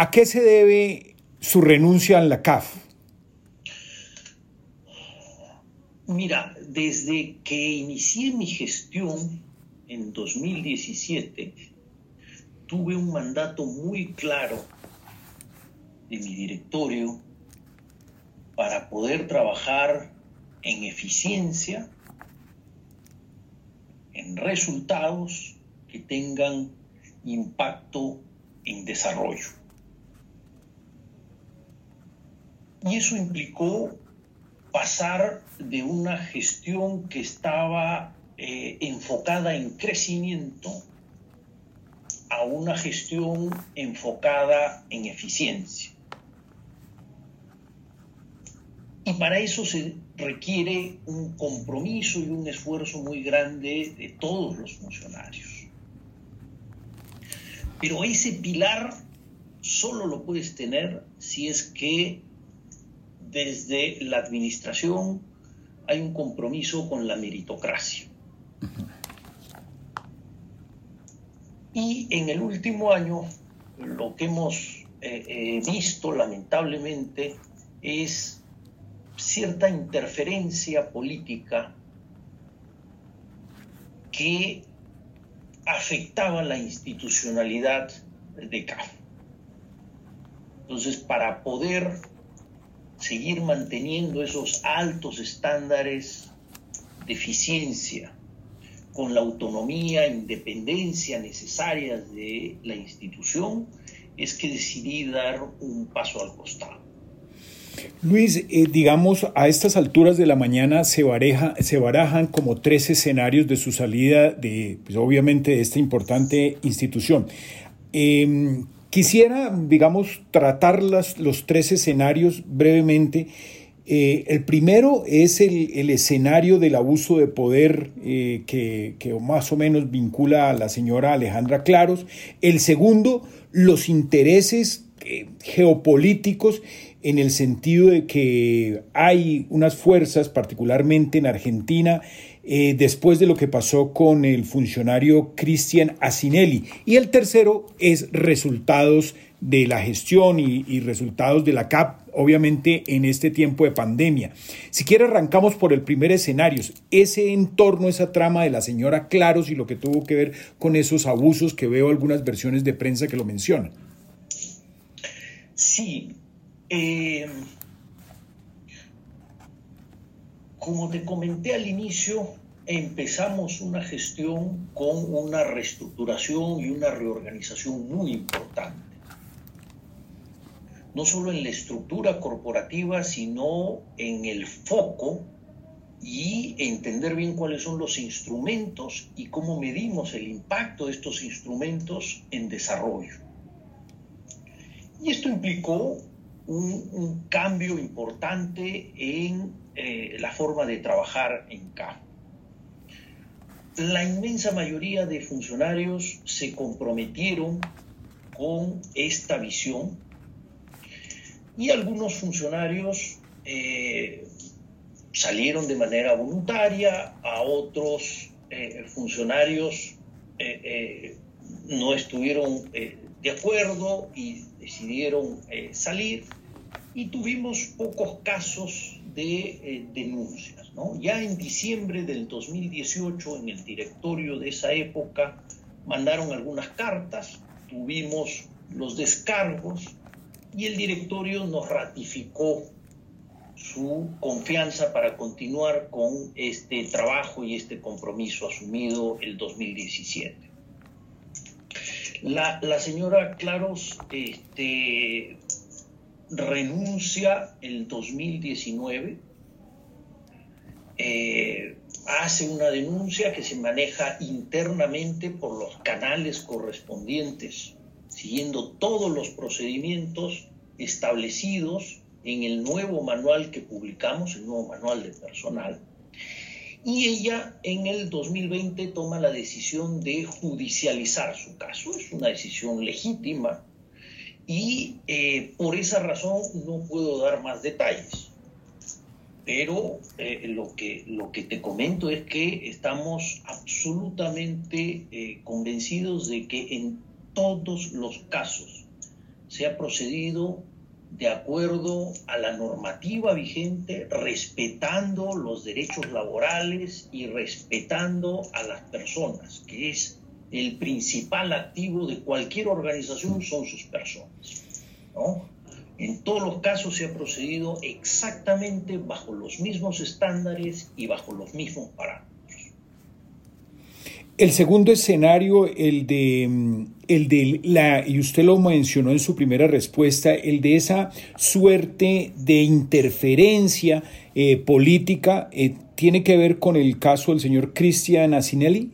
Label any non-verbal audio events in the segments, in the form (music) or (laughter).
¿A qué se debe su renuncia a la CAF? Mira, desde que inicié mi gestión en 2017, tuve un mandato muy claro de mi directorio para poder trabajar en eficiencia, en resultados que tengan impacto en desarrollo. Y eso implicó pasar de una gestión que estaba eh, enfocada en crecimiento a una gestión enfocada en eficiencia. Y para eso se requiere un compromiso y un esfuerzo muy grande de todos los funcionarios. Pero ese pilar solo lo puedes tener si es que desde la administración hay un compromiso con la meritocracia. Y en el último año lo que hemos eh, eh, visto lamentablemente es cierta interferencia política que afectaba la institucionalidad de CAF. Entonces, para poder seguir manteniendo esos altos estándares de eficiencia, con la autonomía e independencia necesarias de la institución, es que decidí dar un paso al costado. Luis, eh, digamos, a estas alturas de la mañana se, se barajan como tres escenarios de su salida de, pues, obviamente, de esta importante institución. Em, quisiera, digamos, tratar los tres escenarios brevemente. Eh, el primero es el, escenario del abuso de poder eh, que, que, más o menos vincula a la señora Alejandra Claros. El segundo, los intereses geopolíticos en el sentido de que hay unas fuerzas, particularmente en Argentina, eh, después de lo que pasó con el funcionario Cristian Asinelli. Y el tercero es resultados de la gestión y, resultados de la CAP, obviamente en este tiempo de pandemia. Si quiere, arrancamos por el primer escenario, ese entorno, esa trama de la señora Claros y lo que tuvo que ver con esos abusos que veo algunas versiones de prensa que lo mencionan. Sí, eh, como te comenté al inicio, empezamos una gestión con una reestructuración y una reorganización muy importante. No solo en la estructura corporativa, sino en el foco y entender bien cuáles son los instrumentos y cómo medimos el impacto de estos instrumentos en desarrollo. Y esto implicó un, cambio importante en eh, la forma de trabajar en CAF. La inmensa mayoría de funcionarios se comprometieron con esta visión y algunos funcionarios eh, salieron de manera voluntaria, a otros eh, funcionarios no estuvieron de acuerdo y decidieron salir y tuvimos pocos casos de eh, denuncias. ¿no? Ya en diciembre del 2018, en el directorio de esa época, mandaron algunas cartas, tuvimos los descargos y el directorio nos ratificó su confianza para continuar con este trabajo y este compromiso asumido el 2017. La, señora Claros este, renuncia el 2019, eh, hace una denuncia que se maneja internamente por los canales correspondientes, siguiendo todos los procedimientos establecidos en el nuevo manual que publicamos, el nuevo manual de personal y ella en el 2020 toma la decisión de judicializar su caso. Es una decisión legítima y eh, por esa razón no puedo dar más detalles. Pero eh, lo, que, lo que te comento es que estamos absolutamente eh, convencidos de que en todos los casos se ha procedido de acuerdo a la normativa vigente, respetando los derechos laborales y respetando a las personas, que es el principal activo de cualquier organización, son sus personas. En todos los casos se ha procedido exactamente bajo los mismos estándares y bajo los mismos parámetros. El segundo escenario, el de, mm, el de la, y usted lo mencionó en su primera respuesta, el de esa suerte de interferencia eh, política, eh, ¿tiene que ver con el caso del señor Cristian Asinelli?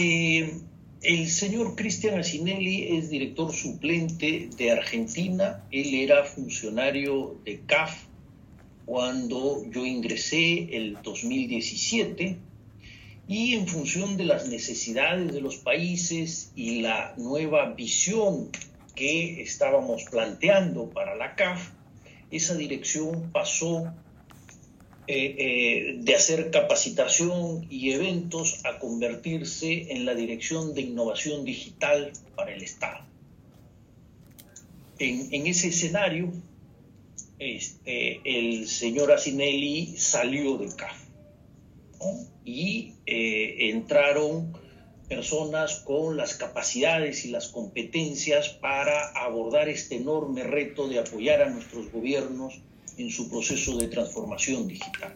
Eh, el señor Cristian Asinelli es director suplente de Argentina, él era funcionario de CAF cuando yo ingresé el 2017 y en función de las necesidades de los países y la nueva visión que estábamos planteando para la CAF, esa dirección pasó eh, eh, de hacer capacitación y eventos a convertirse en la dirección de innovación digital para el Estado. En, ese escenario, este, el señor Asinelli salió de CAF y eh, entraron personas con las capacidades y las competencias para abordar este enorme reto de apoyar a nuestros gobiernos en su proceso de transformación digital.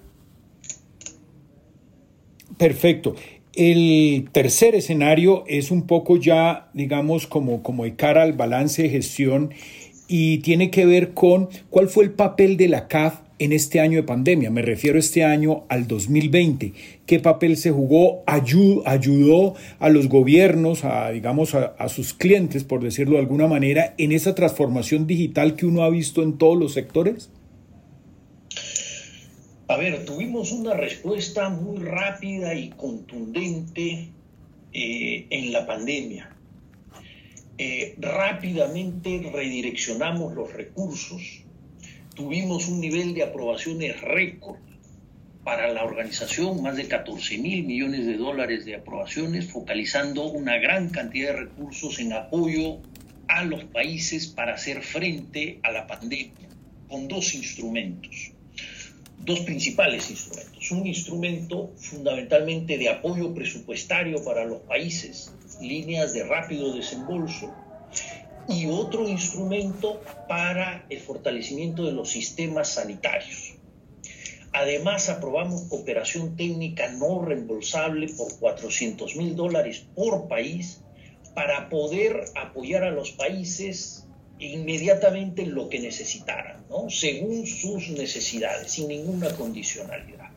Perfecto. El tercer escenario es un poco ya, digamos, como, como de cara al balance de gestión y tiene que ver con cuál fue el papel de la CAF en este año de pandemia. Me refiero este año al 2020. ¿Qué papel se jugó? ¿Ayudó a los gobiernos, a, digamos, a, a sus clientes, por decirlo de alguna manera, en esa transformación digital que uno ha visto en todos los sectores? A ver, tuvimos una respuesta muy rápida y contundente eh, en la pandemia. Eh, rápidamente redireccionamos los recursos. Tuvimos un nivel de aprobaciones récord. Para la organización, más de 14 mil millones de dólares de aprobaciones, focalizando una gran cantidad de recursos en apoyo a los países para hacer frente a la pandemia, con dos instrumentos, dos principales instrumentos. Un instrumento fundamentalmente de apoyo presupuestario para los países, líneas de rápido desembolso, y otro instrumento para el fortalecimiento de los sistemas sanitarios. Además, aprobamos cooperación técnica no reembolsable por 400 mil dólares por país para poder apoyar a los países inmediatamente en lo que necesitaran, según sus necesidades, sin ninguna condicionalidad.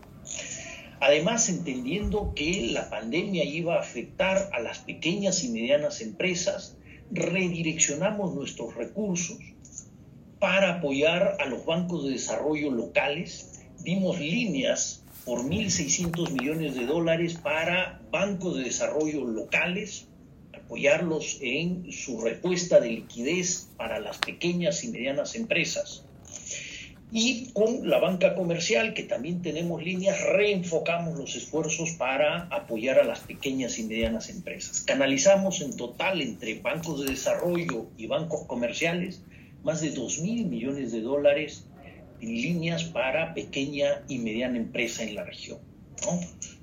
Además, entendiendo que la pandemia iba a afectar a las pequeñas y medianas empresas, redireccionamos nuestros recursos para apoyar a los bancos de desarrollo locales, dimos líneas por 1.600 millones de dólares para bancos de desarrollo locales, apoyarlos en su respuesta de liquidez para las pequeñas y medianas empresas y con la banca comercial, que también tenemos líneas, reenfocamos los esfuerzos para apoyar a las pequeñas y medianas empresas. Canalizamos en total entre bancos de desarrollo y bancos comerciales más de 2 mil millones de dólares en líneas para pequeña y mediana empresa en la región.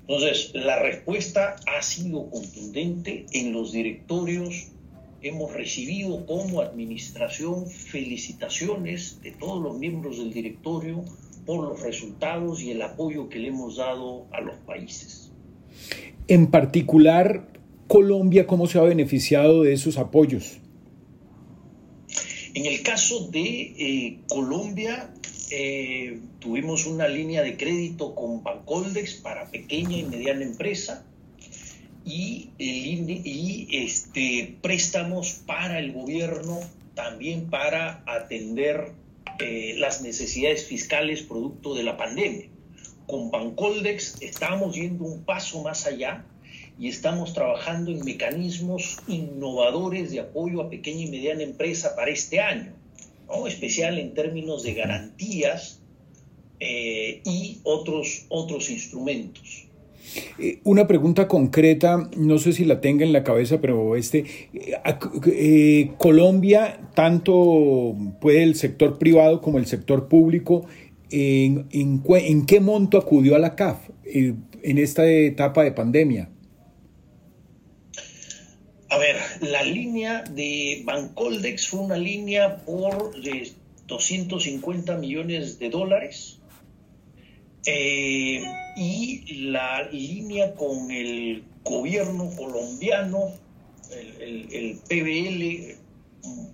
Entonces, la respuesta ha sido contundente en los directorios hemos recibido como administración felicitaciones de todos los miembros del directorio por los resultados y el apoyo que le hemos dado a los países. En particular, Colombia, ¿cómo se ha beneficiado de esos apoyos? En el caso de eh, Colombia, eh, tuvimos una línea de crédito con Bancoldex para pequeña y mediana empresa y, y este, préstamos para el gobierno también para atender eh, las necesidades fiscales producto de la pandemia. Con Bancoldex estamos yendo un paso más allá y estamos trabajando en mecanismos innovadores de apoyo a pequeña y mediana empresa para este año, ¿no? especial en términos de garantías eh, y otros, otros instrumentos. Eh, una pregunta concreta, no sé si la tenga en la cabeza, pero este, eh, Colombia, tanto puede el sector privado como el sector público, ¿en, en, qué monto acudió a la CAF en esta etapa de pandemia? Ver, la línea de Bancoldex fue una línea por 250 millones de dólares eh, y la línea con el gobierno colombiano, el, PBL,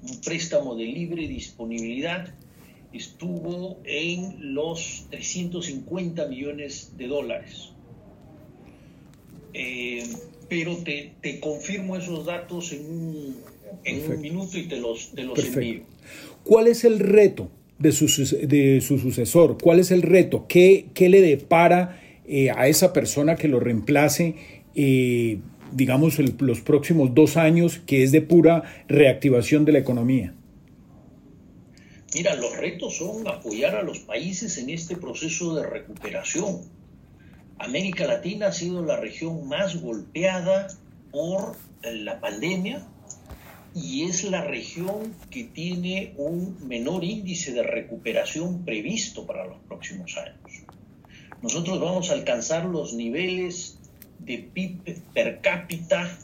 un préstamo de libre disponibilidad, estuvo en los 350 millones de dólares. Eh, pero te, confirmo esos datos en un, en un minuto y te los, te los envío. ¿Cuál es el reto de su, de su sucesor? ¿Cuál es el reto? ¿Qué, qué le depara eh, a esa persona que lo reemplace, eh, digamos, los próximos dos años, que es de pura reactivación de la economía? Mira, los retos son apoyar a los países en este proceso de recuperación. América Latina ha sido la región más golpeada por la pandemia, y es la región que tiene un menor índice de recuperación previsto para los próximos años. Nosotros vamos a alcanzar los niveles de PIB per cápita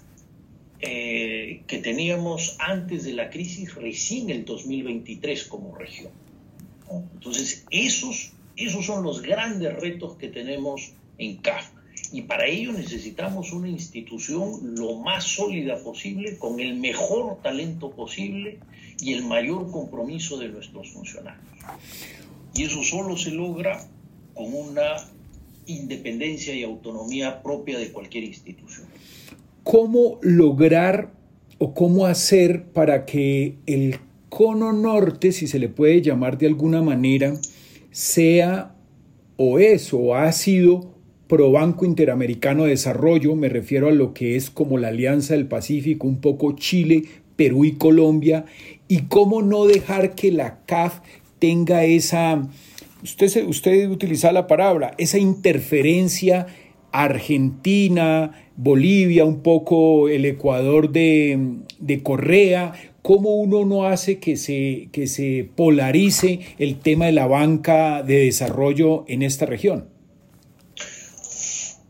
eh, que teníamos antes de la crisis recién el 2023 como región. Entonces, esos, esos son los grandes retos que tenemos en CAF. Y para ello necesitamos una institución lo más sólida posible, con el mejor talento posible y el mayor compromiso de nuestros funcionarios. Y eso solo se logra con una independencia y autonomía propia de cualquier institución. ¿Cómo lograr o cómo hacer para que el cono norte, si se le puede llamar de alguna manera, sea o es o ha sido pro Banco Interamericano de Desarrollo, me refiero a lo que es como la Alianza del Pacífico, un poco Chile, Perú y Colombia, y cómo no dejar que la CAF tenga esa, usted, usted utiliza la palabra, esa interferencia Argentina, Bolivia, un poco el Ecuador de, de Correa, cómo uno no hace que se, que se polarice el tema de la banca de desarrollo en esta región.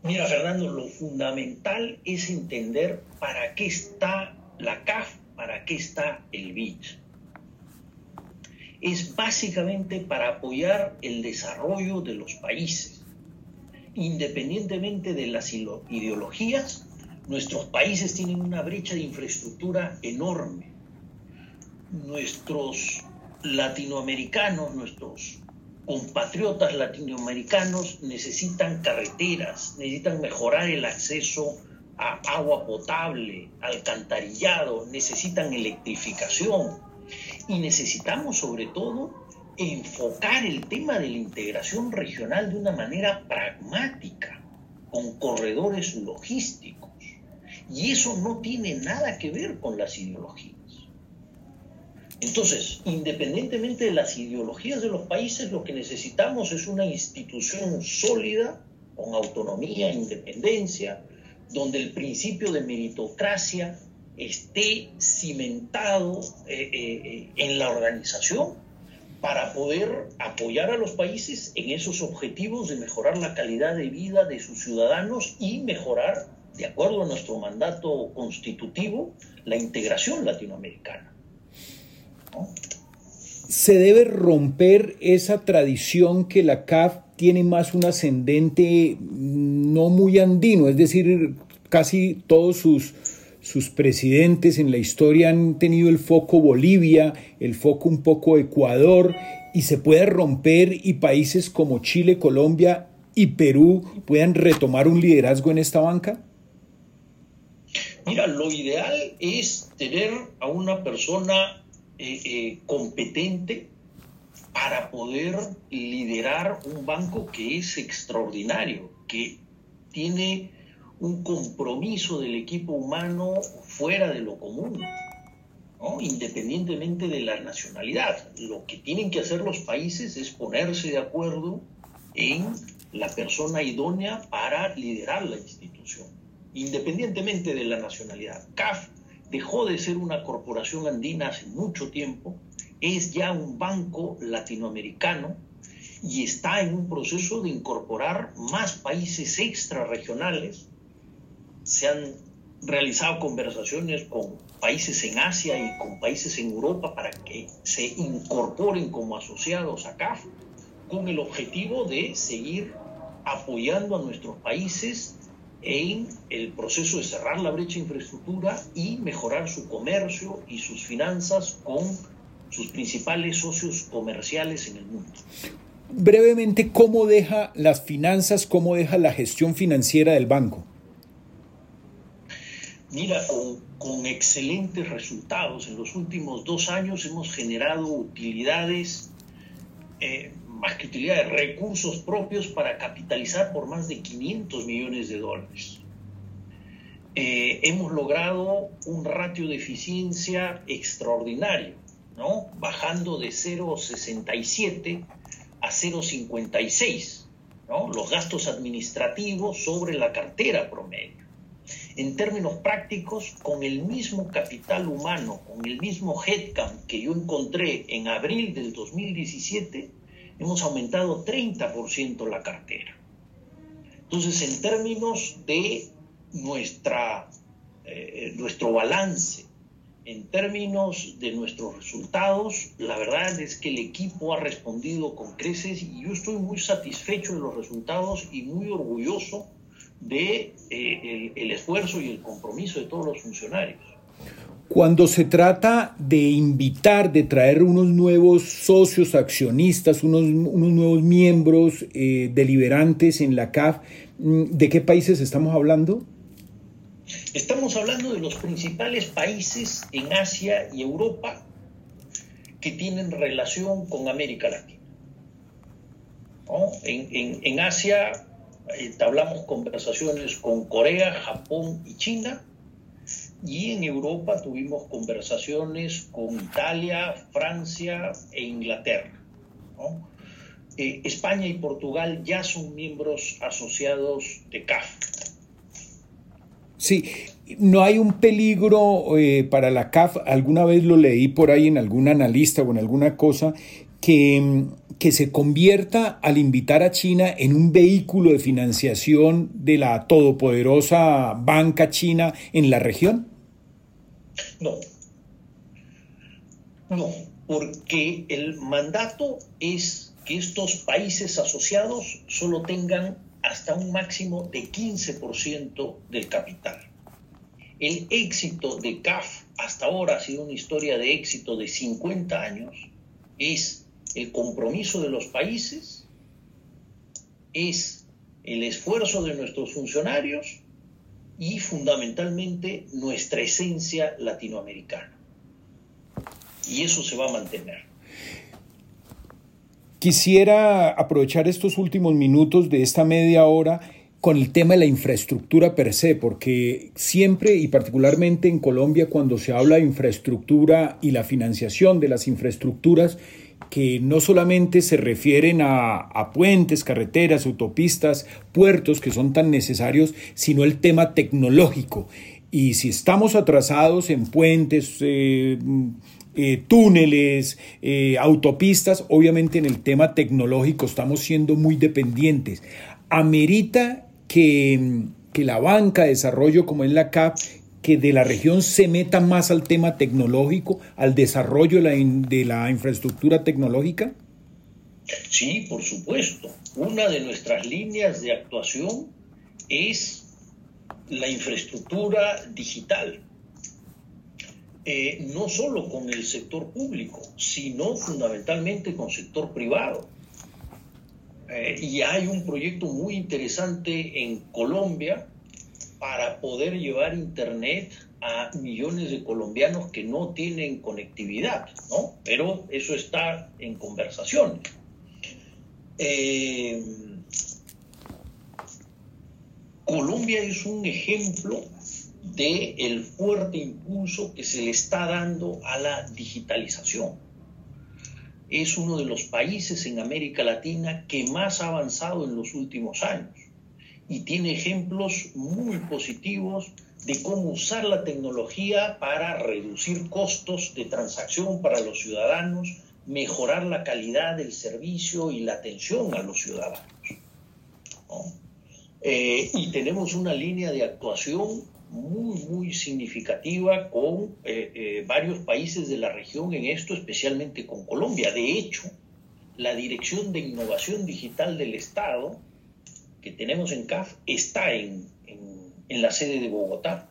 Mira, Fernando, lo fundamental es entender para qué está la CAF, para qué está el BID. Es básicamente para apoyar el desarrollo de los países. Independientemente de las ideologías, nuestros países tienen una brecha de infraestructura enorme. Nuestros latinoamericanos, nuestros compatriotas latinoamericanos necesitan carreteras, necesitan mejorar el acceso a agua potable, alcantarillado, necesitan electrificación y necesitamos sobre todo enfocar el tema de la integración regional de una manera pragmática, con corredores logísticos. Y eso no tiene nada que ver con las ideologías. Entonces, independientemente de las ideologías de los países, lo que necesitamos es una institución sólida, con autonomía, independencia, donde el principio de meritocracia esté cimentado eh, eh, en la organización para poder apoyar a los países en esos objetivos de mejorar la calidad de vida de sus ciudadanos y mejorar, de acuerdo a nuestro mandato constitutivo, la integración latinoamericana. Se debe romper esa tradición que la CAF tiene más un ascendente no muy andino, es decir, casi todos sus, sus presidentes en la historia han tenido el foco Bolivia, el foco un poco Ecuador, y se puede romper y países como Chile, Colombia y Perú puedan retomar un liderazgo en esta banca? Mira, lo ideal es tener a una persona eh, eh, competente para poder liderar un banco que es extraordinario, que tiene un compromiso del equipo humano fuera de lo común, independientemente de la nacionalidad. Lo que tienen que hacer los países es ponerse de acuerdo en la persona idónea para liderar la institución, independientemente de la nacionalidad. CAF dejó de ser una corporación andina hace mucho tiempo, es ya un banco latinoamericano y está en un proceso de incorporar más países extrarregionales. Se han realizado conversaciones con países en Asia y con países en Europa para que se incorporen como asociados a CAF con el objetivo de seguir apoyando a nuestros países en el proceso de cerrar la brecha de infraestructura y mejorar su comercio y sus finanzas con sus principales socios comerciales en el mundo. Brevemente, ¿cómo deja las finanzas, cómo deja la gestión financiera del banco? Mira, con, excelentes resultados. En los últimos dos años hemos generado utilidades, eh, más que utilidades, recursos propios para capitalizar por más de 500 millones de dólares. Eh, hemos logrado un ratio de eficiencia extraordinario, ¿no? bajando de 0,67 a 0,56, ¿no? los gastos administrativos sobre la cartera promedio. En términos prácticos, con el mismo capital humano, con el mismo headcount que yo encontré en abril del 2017, hemos aumentado 30% la cartera. Entonces, en términos de nuestra, eh, nuestro balance en términos de nuestros resultados, la verdad es que el equipo ha respondido con creces y yo estoy muy satisfecho de los resultados y muy orgulloso de eh, el, esfuerzo y el compromiso de todos los funcionarios. Cuando se trata de invitar, de traer unos nuevos socios accionistas, unos, unos nuevos miembros eh, deliberantes en la CAF, mm, ¿de qué países estamos hablando? Estamos hablando de los principales países en Asia y Europa que tienen relación con América Latina. En, Asia entablamos conversaciones con Corea, Japón y China, y en Europa tuvimos conversaciones con Italia, Francia e Inglaterra. Eh, España y Portugal ya son miembros asociados de CAF. Sí, no hay un peligro eh, para la CAF, alguna vez lo leí por ahí en algún analista o en alguna cosa, que, que se convierta al invitar a China en un vehículo de financiación de la todopoderosa banca china en la región? No, no, porque el mandato es que estos países asociados solo tengan hasta un máximo de 15% del capital. El éxito de CAF hasta ahora ha sido una historia de éxito de 50 años. Es el compromiso de los países, es el esfuerzo de nuestros funcionarios y fundamentalmente nuestra esencia latinoamericana. Y eso se va a mantener. Quisiera aprovechar estos últimos minutos de esta media hora con el tema de la infraestructura per se, porque siempre y particularmente en Colombia cuando se habla de infraestructura y la financiación de las infraestructuras, que no solamente se refieren a, puentes, carreteras, autopistas, puertos que son tan necesarios, sino el tema tecnológico. Y si estamos atrasados en puentes, eh, eh, túneles, eh, autopistas, obviamente en el tema tecnológico estamos siendo muy dependientes. Amerita que, que la banca de desarrollo como es la CAP, que de la región se meta más al tema tecnológico, al desarrollo de la, infraestructura tecnológica? Sí, por supuesto. Una de nuestras líneas de actuación es la infraestructura digital. Eh, no solo con el sector público, sino fundamentalmente con sector privado. Eh, y hay un proyecto muy interesante en Colombia para poder llevar Internet a millones de colombianos que no tienen conectividad, ¿no? Pero eso está en conversación. Eh, Colombia es un ejemplo de fuerte impulso que se le está dando a la digitalización. es uno de los países en América Latina que más ha avanzado en los últimos años y tiene ejemplos muy positivos de cómo usar la tecnología para reducir costos de transacción para los ciudadanos, mejorar la calidad del servicio y la atención a los ciudadanos. Eh, y tenemos una línea de actuación muy, muy significativa con eh, eh, varios países de la región en esto, especialmente con Colombia. De hecho, la Dirección de Innovación Digital del Estado que tenemos en CAF está en, en la sede de Bogotá.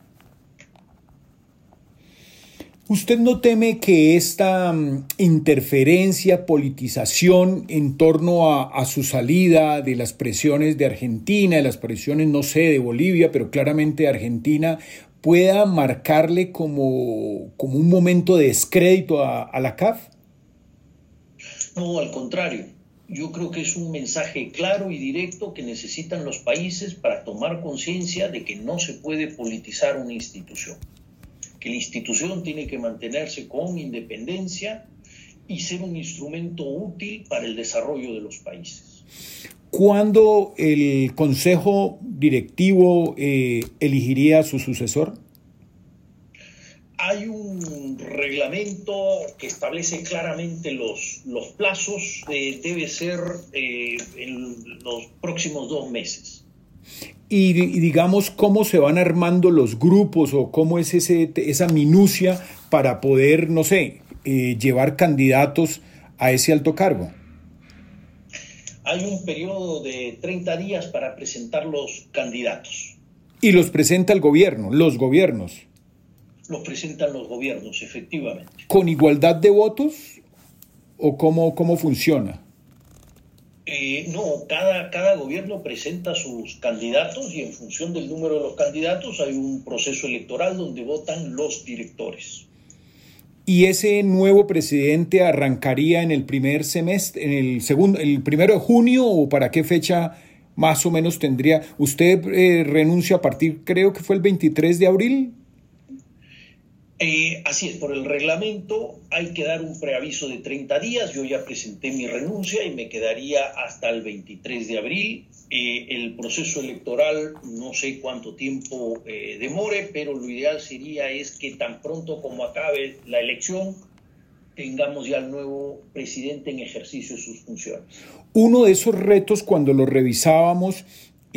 ¿Usted no teme que esta mm, interferencia, politización en torno a, su salida de las presiones de Argentina, de las presiones, no sé, de Bolivia, pero claramente de Argentina, pueda marcarle como, como un momento de descrédito a, a la CAF? No, al contrario. Yo creo que es un mensaje claro y directo que necesitan los países para tomar conciencia de que no se puede politizar una institución que la institución tiene que mantenerse con independencia y ser un instrumento útil para el desarrollo de los países. ¿Cuándo el Consejo Directivo eh, elegiría a su sucesor? Hay un reglamento que establece claramente los, los plazos, eh, debe ser eh, en los próximos dos meses y, digamos cómo se van armando los grupos o cómo es ese, esa minucia para poder, no sé, eh, llevar candidatos a ese alto cargo. Hay un periodo de 30 días para presentar los candidatos. Y los presenta el gobierno, los gobiernos. Los presentan los gobiernos, efectivamente. ¿Con igualdad de votos o cómo, cómo funciona? Eh, no, cada, cada gobierno presenta sus candidatos y en función del número de los candidatos hay un proceso electoral donde votan los directores. ¿Y ese nuevo presidente arrancaría en el primer semestre, en el segundo, el primero de junio o para qué fecha más o menos tendría? ¿Usted eh, renuncia a partir, creo que fue el 23 de abril? Eh, así es, por el reglamento hay que dar un preaviso de 30 días. Yo ya presenté mi renuncia y me quedaría hasta el 23 de abril. Eh, el proceso electoral no sé cuánto tiempo eh, demore, pero lo ideal sería es que tan pronto como acabe la elección tengamos ya el nuevo presidente en ejercicio de sus funciones. Uno de esos retos cuando lo revisábamos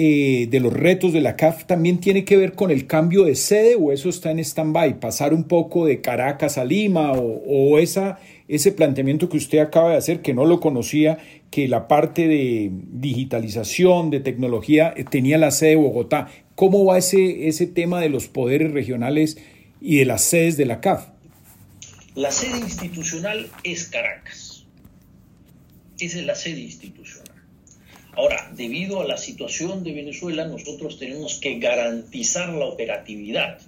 eh, de los retos de la CAF también tiene que ver con el cambio de sede o eso está en stand-by, pasar un poco de Caracas a Lima o, ese planteamiento que usted acaba de hacer, que no lo conocía, que la parte de digitalización, de tecnología, eh, tenía la sede de Bogotá. ¿Cómo va ese, ese tema de los poderes regionales y de las sedes de la CAF? La sede institucional es Caracas. Esa es la sede institucional. Ahora, debido a la situación de Venezuela, nosotros tenemos que garantizar la operatividad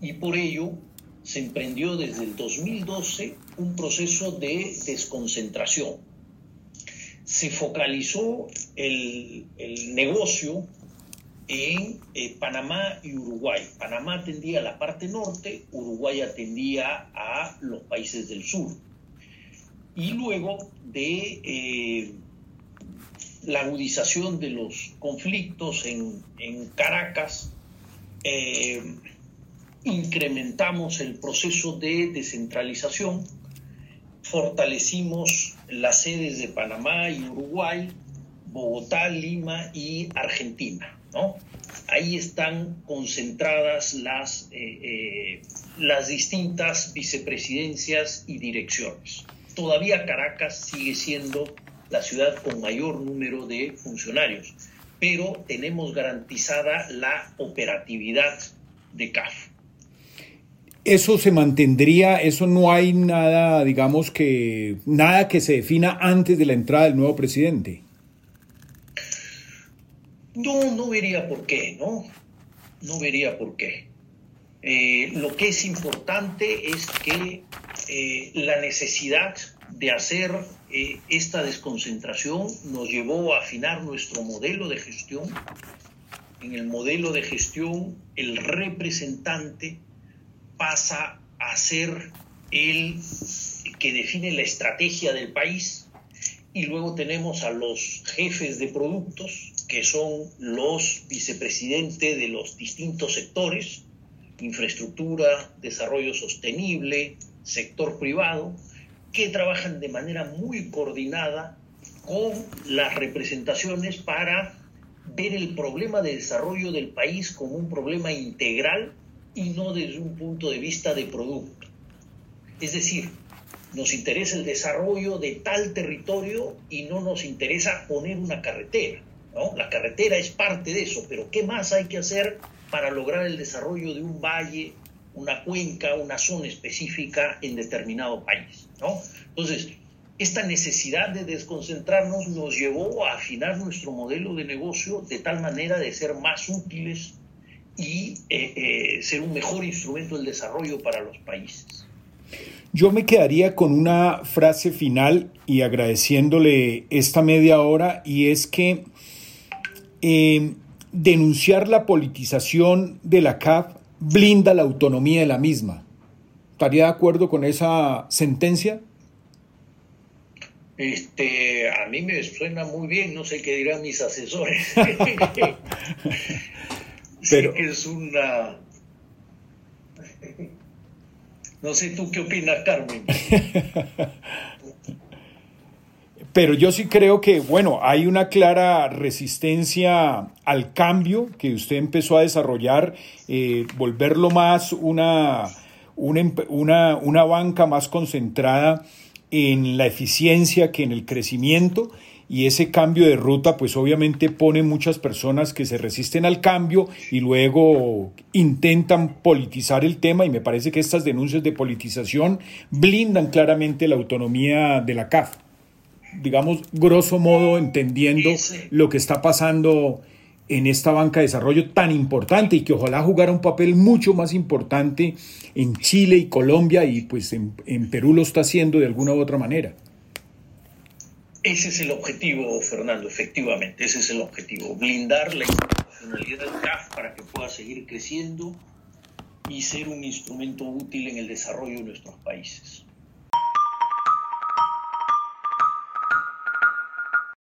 y por ello se emprendió desde el 2012 un proceso de desconcentración. Se focalizó el, negocio en eh, Panamá y Uruguay. Panamá atendía a la parte norte, Uruguay atendía a los países del sur. Y luego de eh, la agudización de los conflictos en, Caracas, eh, incrementamos el proceso de descentralización, fortalecimos las sedes de Panamá y Uruguay, Bogotá, Lima y Argentina. ¿no? Ahí están concentradas las, eh, eh, las distintas vicepresidencias y direcciones. Todavía Caracas sigue siendo la ciudad con mayor número de funcionarios, pero tenemos garantizada la operatividad de CAF. Eso se mantendría, eso no hay nada, digamos que, nada que se defina antes de la entrada del nuevo presidente. No, no vería por qué, ¿no? No vería por qué. Eh, lo que es importante es que eh, la necesidad de hacer eh, esta desconcentración nos llevó a afinar nuestro modelo de gestión. En el modelo de gestión, el representante pasa a ser el que define la estrategia del país y luego tenemos a los jefes de productos, que son los vicepresidentes de los distintos sectores, infraestructura, desarrollo sostenible, sector privado, que trabajan de manera muy coordinada con las representaciones para ver el problema de desarrollo del país como un problema integral y no desde un punto de vista de producto. Es decir, nos interesa el desarrollo de tal territorio y no nos interesa poner una carretera. ¿no? La carretera es parte de eso, pero ¿qué más hay que hacer para lograr el desarrollo de un valle, una cuenca, una zona específica en determinado país? ¿no? Entonces, esta necesidad de desconcentrarnos nos llevó a afinar nuestro modelo de negocio de tal manera de ser más útiles y eh, eh, ser un mejor instrumento del desarrollo para los países. Yo me quedaría con una frase final y agradeciéndole esta media hora y es que eh, denunciar la politización de la CAF blinda la autonomía de la misma. ¿Estaría de acuerdo con esa sentencia? Este, a mí me suena muy bien, no sé qué dirán mis asesores. (laughs) Pero es una no sé tú qué opinas, Carmen. (laughs) Pero yo sí creo que, bueno, hay una clara resistencia al cambio que usted empezó a desarrollar, eh, volverlo más una, una, una banca más concentrada en la eficiencia que en el crecimiento y ese cambio de ruta pues obviamente pone muchas personas que se resisten al cambio y luego intentan politizar el tema y me parece que estas denuncias de politización blindan claramente la autonomía de la CAF. Digamos, grosso modo, entendiendo lo que está pasando en esta banca de desarrollo tan importante y que ojalá jugara un papel mucho más importante en Chile y Colombia y pues en, en Perú lo está haciendo de alguna u otra manera. Ese es el objetivo, Fernando, efectivamente, ese es el objetivo, blindar la institucionalidad del CAF para que pueda seguir creciendo y ser un instrumento útil en el desarrollo de nuestros países.